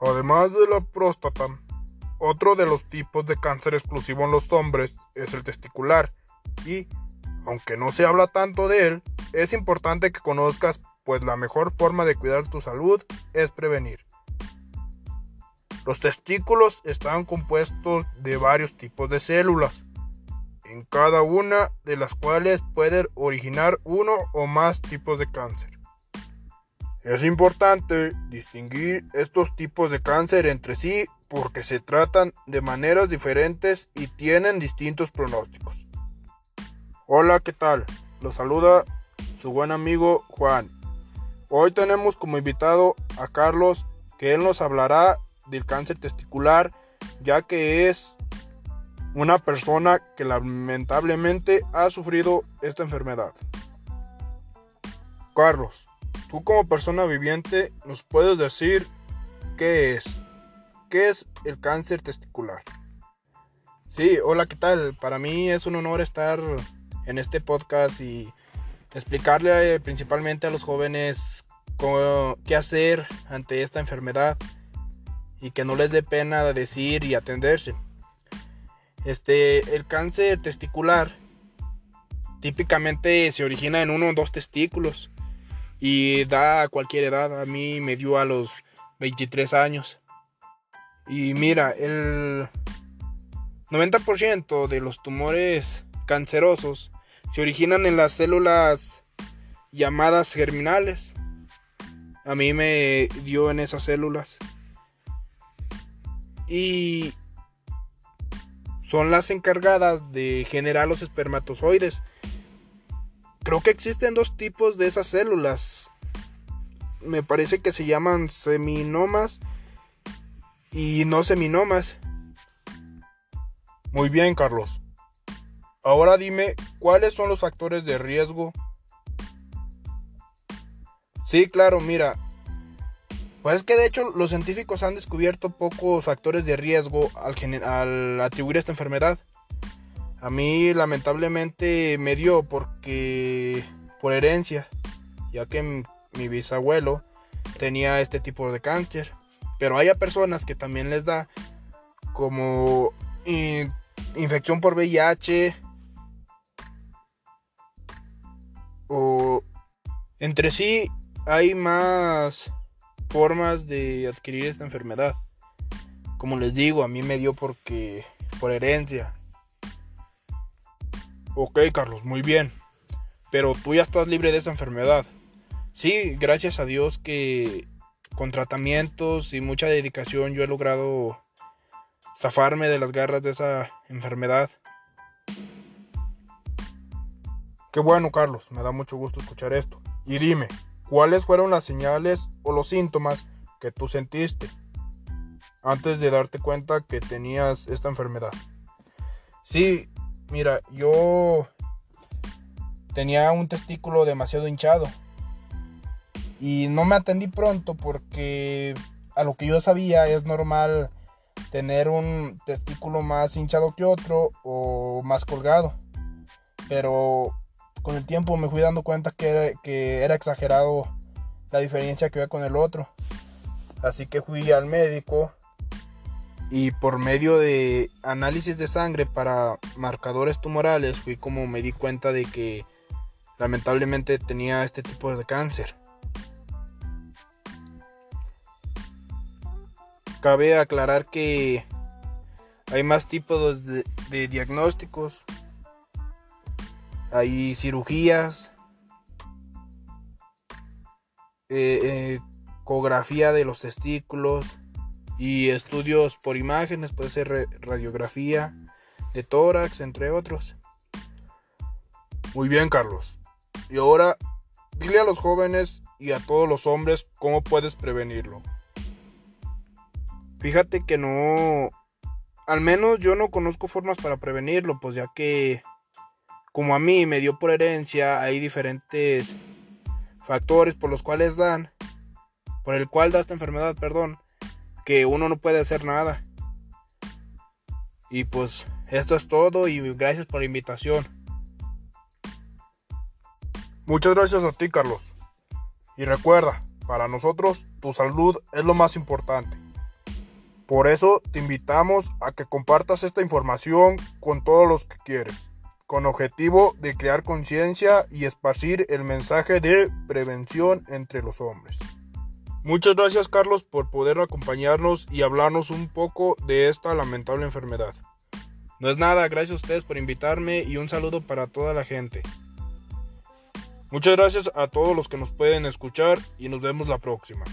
Además de la próstata, otro de los tipos de cáncer exclusivo en los hombres es el testicular y, aunque no se habla tanto de él, es importante que conozcas pues la mejor forma de cuidar tu salud es prevenir. Los testículos están compuestos de varios tipos de células, en cada una de las cuales pueden originar uno o más tipos de cáncer. Es importante distinguir estos tipos de cáncer entre sí porque se tratan de maneras diferentes y tienen distintos pronósticos. Hola, ¿qué tal? Los saluda su buen amigo Juan. Hoy tenemos como invitado a Carlos que él nos hablará del cáncer testicular ya que es una persona que lamentablemente ha sufrido esta enfermedad. Carlos, tú como persona viviente nos puedes decir qué es, qué es el cáncer testicular. Sí, hola, ¿qué tal? Para mí es un honor estar en este podcast y explicarle eh, principalmente a los jóvenes qué hacer ante esta enfermedad y que no les dé pena decir y atenderse. Este, el cáncer testicular típicamente se origina en uno o dos testículos y da a cualquier edad. A mí me dio a los 23 años. Y mira, el 90% de los tumores cancerosos se originan en las células llamadas germinales. A mí me dio en esas células. Y son las encargadas de generar los espermatozoides. Creo que existen dos tipos de esas células. Me parece que se llaman seminomas y no seminomas. Muy bien, Carlos. Ahora dime, ¿cuáles son los factores de riesgo? Sí, claro, mira. Pues es que de hecho los científicos han descubierto pocos factores de riesgo al, al atribuir esta enfermedad. A mí lamentablemente me dio porque por herencia, ya que mi bisabuelo tenía este tipo de cáncer. Pero hay personas que también les da como infección por VIH, o entre sí hay más formas de adquirir esta enfermedad. Como les digo, a mí me dio porque por herencia. Ok, Carlos, muy bien. Pero tú ya estás libre de esa enfermedad. Sí, gracias a Dios que con tratamientos y mucha dedicación yo he logrado zafarme de las garras de esa enfermedad. Qué bueno, Carlos, me da mucho gusto escuchar esto. Y dime, ¿cuáles fueron las señales o los síntomas que tú sentiste antes de darte cuenta que tenías esta enfermedad? Sí, mira, yo tenía un testículo demasiado hinchado. Y no me atendí pronto porque a lo que yo sabía es normal tener un testículo más hinchado que otro o más colgado. Pero con el tiempo me fui dando cuenta que era, exagerado la diferencia que había con el otro. Así que fui al médico y por medio de análisis de sangre para marcadores tumorales fui como me di cuenta de que lamentablemente tenía este tipo de cáncer. Cabe aclarar que hay más tipos de, diagnósticos hay cirugías, eh, ecografía de los testículos y estudios por imágenes, puede ser radiografía de tórax, entre otros. Muy bien, Carlos. Y ahora, dile a los jóvenes y a todos los hombres cómo puedes prevenirlo. Fíjate que no, al menos yo no conozco formas para prevenirlo, pues ya que como a mí me dio por herencia, hay diferentes factores por los cuales dan, por el cual da esta enfermedad, perdón, que uno no puede hacer nada. Y pues esto es todo y gracias por la invitación. Muchas gracias a ti, Carlos. Y recuerda, para nosotros tu salud es lo más importante. Por eso te invitamos a que compartas esta información con todos los que quieres, con objetivo de crear conciencia y esparcir el mensaje de prevención entre los hombres. Muchas gracias Carlos por poder acompañarnos y hablarnos un poco de esta lamentable enfermedad. No es nada, gracias a ustedes por invitarme y un saludo para toda la gente. Muchas gracias a todos los que nos pueden escuchar y nos vemos la próxima.